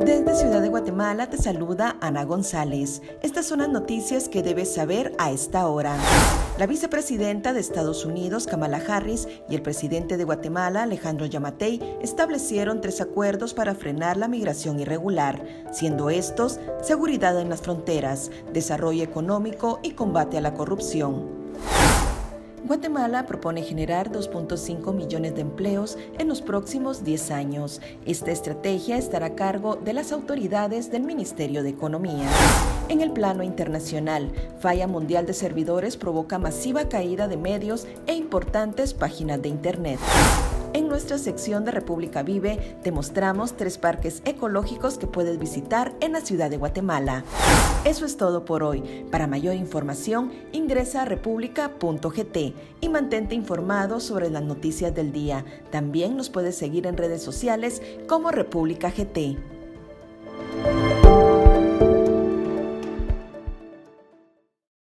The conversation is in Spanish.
Desde Ciudad de Guatemala te saluda Ana González. Estas son las noticias que debes saber a esta hora. La vicepresidenta de Estados Unidos, Kamala Harris, y el presidente de Guatemala, Alejandro Yamatei, establecieron tres acuerdos para frenar la migración irregular, siendo estos seguridad en las fronteras, desarrollo económico y combate a la corrupción. Guatemala propone generar 2.5 millones de empleos en los próximos 10 años. Esta estrategia estará a cargo de las autoridades del Ministerio de Economía. En el plano internacional, falla mundial de servidores provoca masiva caída de medios e importantes páginas de Internet. En nuestra sección de República Vive te mostramos tres parques ecológicos que puedes visitar en la ciudad de Guatemala. Eso es todo por hoy. Para mayor información, ingresa a república.gt y mantente informado sobre las noticias del día. También nos puedes seguir en redes sociales como República GT.